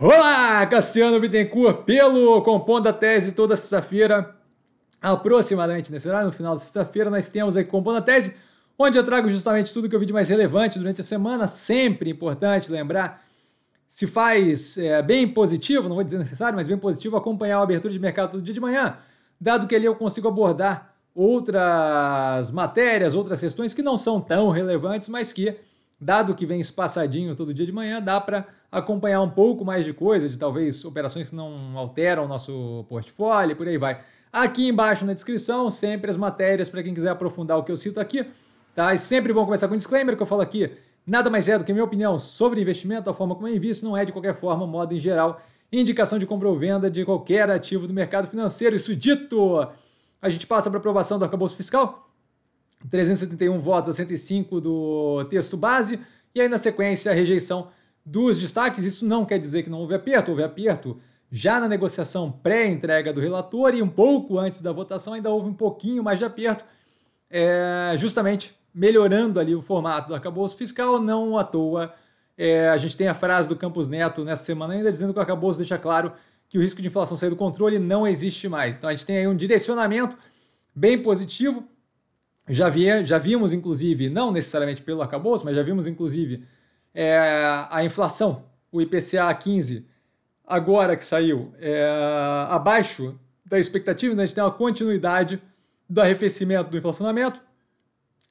Olá, Cassiano Bittencourt, pelo Compondo a Tese, toda sexta-feira, aproximadamente nesse horário, no final da sexta-feira, nós temos aqui Compondo a Tese, onde eu trago justamente tudo que eu vi de mais relevante durante a semana, sempre importante lembrar, se faz é, bem positivo, não vou dizer necessário, mas bem positivo, acompanhar a abertura de mercado todo dia de manhã, dado que ali eu consigo abordar outras matérias, outras questões que não são tão relevantes, mas que, dado que vem espaçadinho todo dia de manhã, dá para acompanhar um pouco mais de coisa, de talvez operações que não alteram o nosso portfólio, por aí vai. Aqui embaixo na descrição, sempre as matérias para quem quiser aprofundar o que eu cito aqui. Tá? E sempre bom começar com um disclaimer que eu falo aqui. Nada mais é do que minha opinião sobre investimento, a forma como eu invisto, não é de qualquer forma, modo em geral, indicação de compra ou venda de qualquer ativo do mercado financeiro. Isso dito, a gente passa para aprovação do arcabouço fiscal. 371 votos a 105 do texto base. E aí, na sequência, a rejeição dos destaques. Isso não quer dizer que não houve aperto, houve aperto já na negociação pré-entrega do relator e um pouco antes da votação ainda houve um pouquinho mais de aperto, é, justamente melhorando ali o formato do arcabouço fiscal, não à toa. É, a gente tem a frase do Campos Neto nessa semana ainda dizendo que o arcabouço deixa claro que o risco de inflação sair do controle não existe mais. Então a gente tem aí um direcionamento bem positivo. Já, via, já vimos, inclusive, não necessariamente pelo arcabouço, mas já vimos, inclusive, é, a inflação, o IPCA 15, agora que saiu, é, abaixo da expectativa, né? a gente tem uma continuidade do arrefecimento do inflacionamento,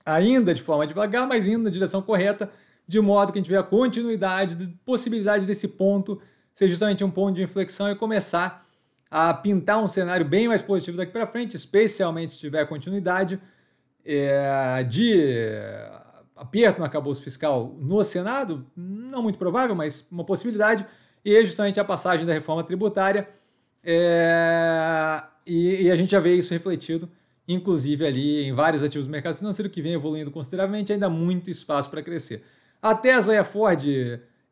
ainda de forma devagar, mas indo na direção correta, de modo que a gente vê a continuidade, de possibilidade desse ponto ser justamente um ponto de inflexão e começar a pintar um cenário bem mais positivo daqui para frente, especialmente se tiver continuidade é, de aperto no acabouço fiscal no Senado, não muito provável, mas uma possibilidade, e é justamente a passagem da reforma tributária. É, e, e, a gente já vê isso refletido, inclusive ali em vários ativos do mercado financeiro que vem evoluindo consideravelmente, ainda muito espaço para crescer. A Tesla e a Ford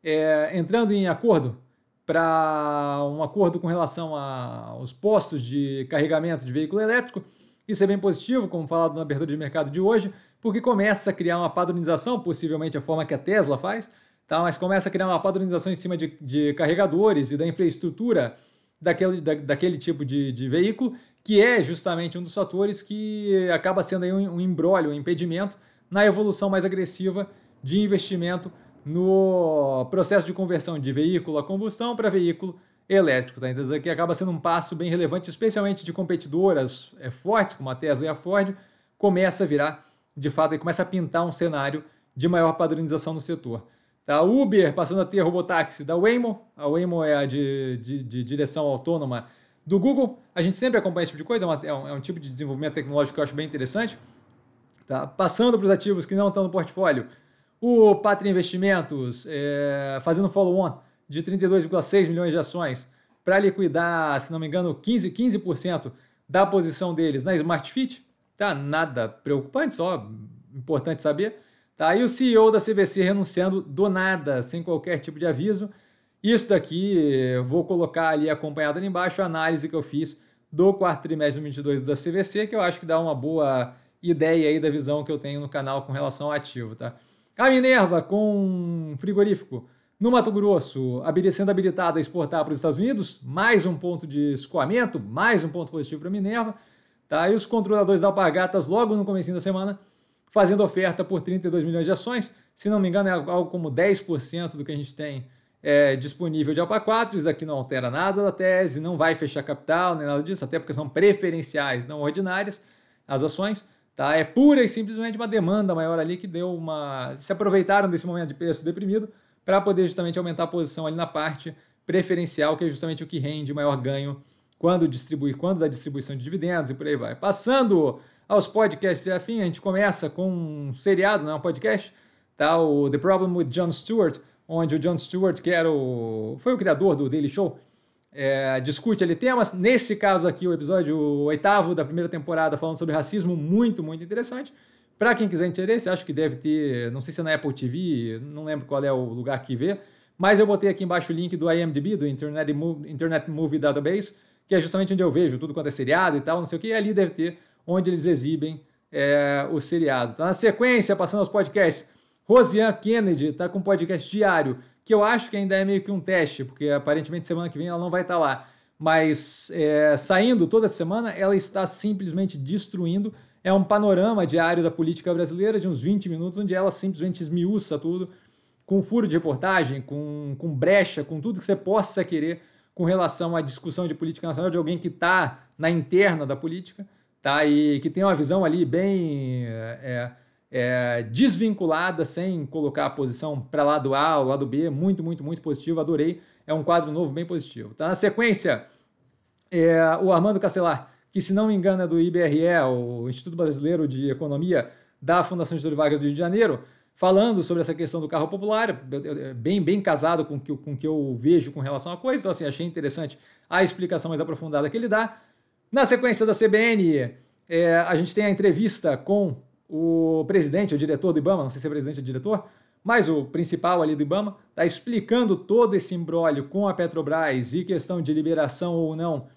é, entrando em acordo para um acordo com relação aos postos de carregamento de veículo elétrico. Isso é bem positivo, como falado na abertura de mercado de hoje porque começa a criar uma padronização, possivelmente a forma que a Tesla faz, tá? mas começa a criar uma padronização em cima de, de carregadores e da infraestrutura daquele, da, daquele tipo de, de, veículo, que é justamente um dos fatores que acaba sendo aí um, um embrólio, um impedimento na evolução mais agressiva de investimento no processo de conversão de veículo a combustão para veículo elétrico. Tá? Então, isso aqui acaba sendo um passo bem relevante, especialmente de competidoras é, fortes, como a Tesla e a Ford, começa a virar de fato, ele começa a pintar um cenário de maior padronização no setor. Tá? Uber passando a ter robotáxi da Waymo, a Waymo é a de, de, de direção autônoma do Google. A gente sempre acompanha esse tipo de coisa, é, uma, é, um, é um, tipo de desenvolvimento tecnológico que eu acho bem interessante. Tá? Passando para os ativos que não estão no portfólio, o Patria Investimentos é, fazendo follow-on de 32,6 milhões de ações para liquidar, se não me engano, 15%, 15% da posição deles na Smart Fit. Tá nada preocupante, só importante saber. Tá aí o CEO da CVC renunciando do nada, sem qualquer tipo de aviso. Isso daqui vou colocar ali acompanhado ali embaixo a análise que eu fiz do quarto trimestre de 2022 da CVC, que eu acho que dá uma boa ideia aí da visão que eu tenho no canal com relação ao ativo, tá? A Minerva com frigorífico no Mato Grosso, sendo habilitada a exportar para os Estados Unidos, mais um ponto de escoamento, mais um ponto positivo para a Minerva. Tá? E os controladores da Alpargatas, logo no começo da semana, fazendo oferta por 32 milhões de ações. Se não me engano, é algo como 10% do que a gente tem é, disponível de ALPA 4. Isso aqui não altera nada da tese, não vai fechar capital, nem nada disso, até porque são preferenciais, não ordinárias, as ações. Tá? É pura e simplesmente uma demanda maior ali que deu uma. Se aproveitaram desse momento de preço deprimido para poder justamente aumentar a posição ali na parte preferencial, que é justamente o que rende maior ganho quando distribuir, quando da distribuição de dividendos e por aí vai. Passando aos podcasts afim, a gente começa com um seriado, né, um podcast, tá? o The Problem with Jon Stewart, onde o Jon Stewart, que era o, foi o criador do Daily Show, é, discute ali temas. Nesse caso aqui, o episódio oitavo da primeira temporada, falando sobre racismo, muito, muito interessante. Para quem quiser interesse, acho que deve ter, não sei se é na Apple TV, não lembro qual é o lugar que vê, mas eu botei aqui embaixo o link do IMDb, do Internet, Internet Movie Database, que é justamente onde eu vejo tudo quanto é seriado e tal, não sei o que, e ali deve ter onde eles exibem é, o seriado. Tá na sequência, passando aos podcasts, Rosiane Kennedy está com um podcast diário que eu acho que ainda é meio que um teste, porque aparentemente semana que vem ela não vai estar lá. Mas é, saindo toda semana, ela está simplesmente destruindo. É um panorama diário da política brasileira de uns 20 minutos, onde ela simplesmente esmiuça tudo, com furo de reportagem, com, com brecha, com tudo que você possa querer com relação à discussão de política nacional de alguém que está na interna da política, tá? E que tem uma visão ali bem é, é, desvinculada, sem colocar a posição para lado A ou lado B, muito, muito, muito positivo, adorei. É um quadro novo bem positivo. Tá? Na sequência, é, o Armando Castelar, que se não me engano é do IBRE, o Instituto Brasileiro de Economia da Fundação Getúlio Vargas do Rio de Janeiro, falando sobre essa questão do carro popular, bem, bem casado com que, o com que eu vejo com relação à coisa. Então, assim, achei interessante a explicação mais aprofundada que ele dá. Na sequência da CBN, é, a gente tem a entrevista com o presidente, o diretor do IBAMA, não sei se é presidente ou diretor, mas o principal ali do IBAMA, está explicando todo esse embrólio com a Petrobras e questão de liberação ou não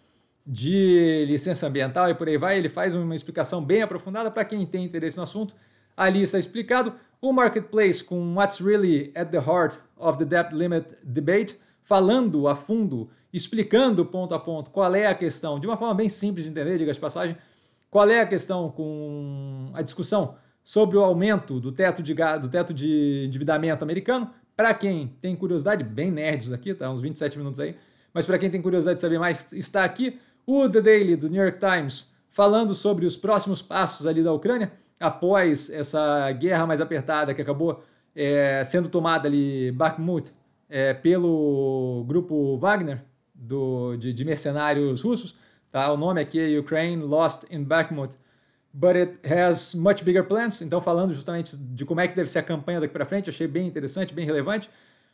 de licença ambiental e por aí vai. Ele faz uma explicação bem aprofundada para quem tem interesse no assunto. Ali está explicado. O Marketplace com What's Really at the Heart of the Debt Limit Debate, falando a fundo, explicando ponto a ponto qual é a questão, de uma forma bem simples de entender, diga de passagem, qual é a questão com a discussão sobre o aumento do teto de, do teto de endividamento americano. Para quem tem curiosidade, bem nerds aqui, tá? Uns 27 minutos aí. Mas para quem tem curiosidade de saber mais, está aqui o The Daily do New York Times falando sobre os próximos passos ali da Ucrânia após essa guerra mais apertada que acabou é, sendo tomada ali, Bakhmut, é, pelo grupo Wagner, do, de, de, mercenários russos. Tá? O nome aqui é Ukraine Lost in Bakhmut, but it has much bigger plans. Então, falando justamente de como é que deve ser a campanha daqui para frente, achei bem interessante, bem relevante.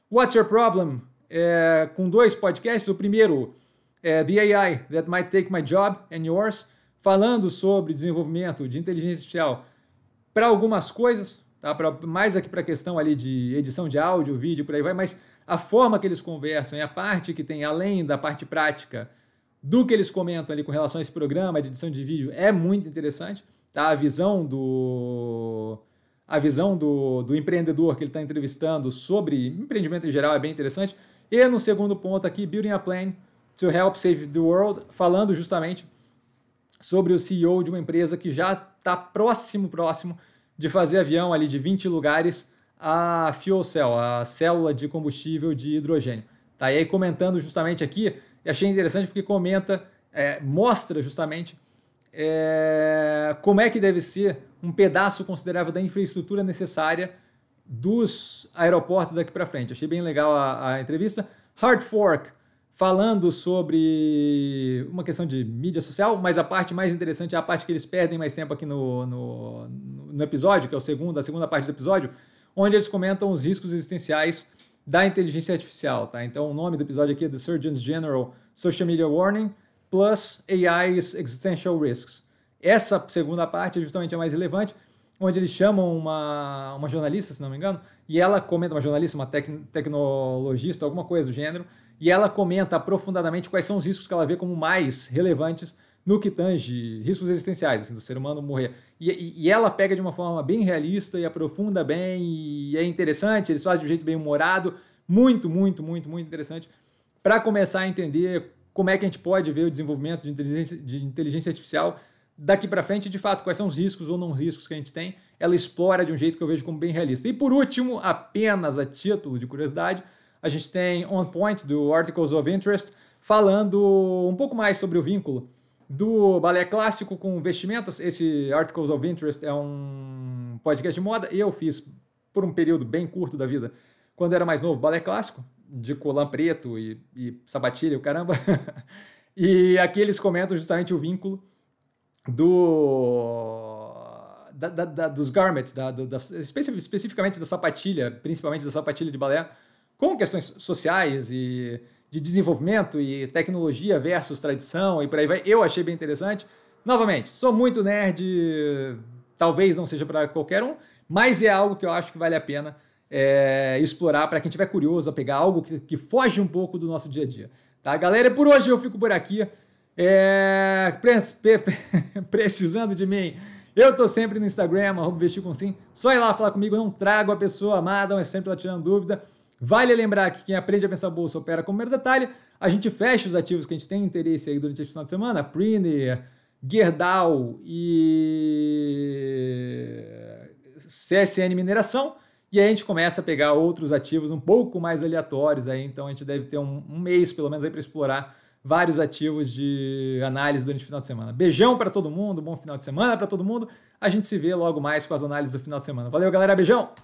What's Your Problem? É, com dois podcasts. O primeiro é The AI That Might Take My Job and Yours, falando sobre desenvolvimento de inteligência artificial para algumas coisas, tá? Pra, mais aqui para a questão ali de edição de áudio, vídeo, por aí vai, mas a forma que eles conversam e a parte que tem, além da parte prática, do que eles comentam ali com relação a esse programa de edição de vídeo é muito interessante. Tá? A visão do a visão do, do empreendedor que ele está entrevistando sobre empreendimento em geral é bem interessante. E no segundo ponto aqui, Building a Plan to Help Save the World, falando justamente sobre o CEO de uma empresa que já está próximo, próximo de fazer avião ali de 20 lugares a fuel cell, a célula de combustível de hidrogênio. Tá? E aí comentando justamente aqui, achei interessante porque comenta, é, mostra justamente é, como é que deve ser um pedaço considerável da infraestrutura necessária dos aeroportos daqui para frente. Achei bem legal a, a entrevista. Hard Fork, falando sobre uma questão de mídia social, mas a parte mais interessante é a parte que eles perdem mais tempo aqui no, no, no episódio, que é o segundo, a segunda parte do episódio, onde eles comentam os riscos existenciais da inteligência artificial. Tá? Então, o nome do episódio aqui é The Surgeon General Social Media Warning plus AI's Existential Risks. Essa segunda parte é justamente a mais relevante, onde eles chamam uma, uma jornalista, se não me engano, e ela comenta, uma jornalista, uma tec, tecnologista, alguma coisa do gênero, e ela comenta aprofundadamente quais são os riscos que ela vê como mais relevantes no que tange riscos existenciais, assim, do ser humano morrer. E, e, e, ela pega de uma forma bem realista e aprofunda bem, e é interessante, eles fazem de um jeito bem humorado, muito, muito, muito, muito interessante, para começar a entender como é que a gente pode ver o desenvolvimento de inteligência, de inteligência artificial daqui para frente, de fato, quais são os riscos ou não riscos que a gente tem. Ela explora de um jeito que eu vejo como bem realista. E por último, apenas a título de curiosidade, a gente tem On Point, do Articles of Interest, falando um pouco mais sobre o vínculo do balé clássico com vestimentas. Esse Articles of Interest é um podcast de moda e eu fiz por um período bem curto da vida, quando era mais novo, balé clássico, de colã preto e, e o caramba. e aqui eles comentam justamente o vínculo do da, da, da, dos garments, da, da, especificamente da sapatilha, principalmente da sapatilha de balé, com questões sociais e de desenvolvimento e tecnologia versus tradição e por aí vai. Eu achei bem interessante. Novamente, sou muito nerd, talvez não seja para qualquer um, mas é algo que eu acho que vale a pena é, explorar para quem tiver curioso a pegar algo que, que, foge um pouco do nosso dia a dia. Tá, galera? Por hoje eu fico por aqui. É, precisando de mim, eu tô sempre no Instagram, arroba com sim. Só ir lá falar comigo, não trago a pessoa amada, mas sempre lá tirando dúvida. Vale lembrar que quem aprende a pensar bolsa opera como mero detalhe. A gente fecha os ativos que a gente tem interesse aí durante esse final de semana, Priner, Gerdau e CSN Mineração. E aí a gente começa a pegar outros ativos um pouco mais aleatórios aí, então a gente deve ter um, um mês pelo menos aí para explorar vários ativos de análise durante o final de semana. Beijão para todo mundo, bom final de semana para todo mundo. A gente se vê logo mais com as análises do final de semana. Valeu, galera, beijão!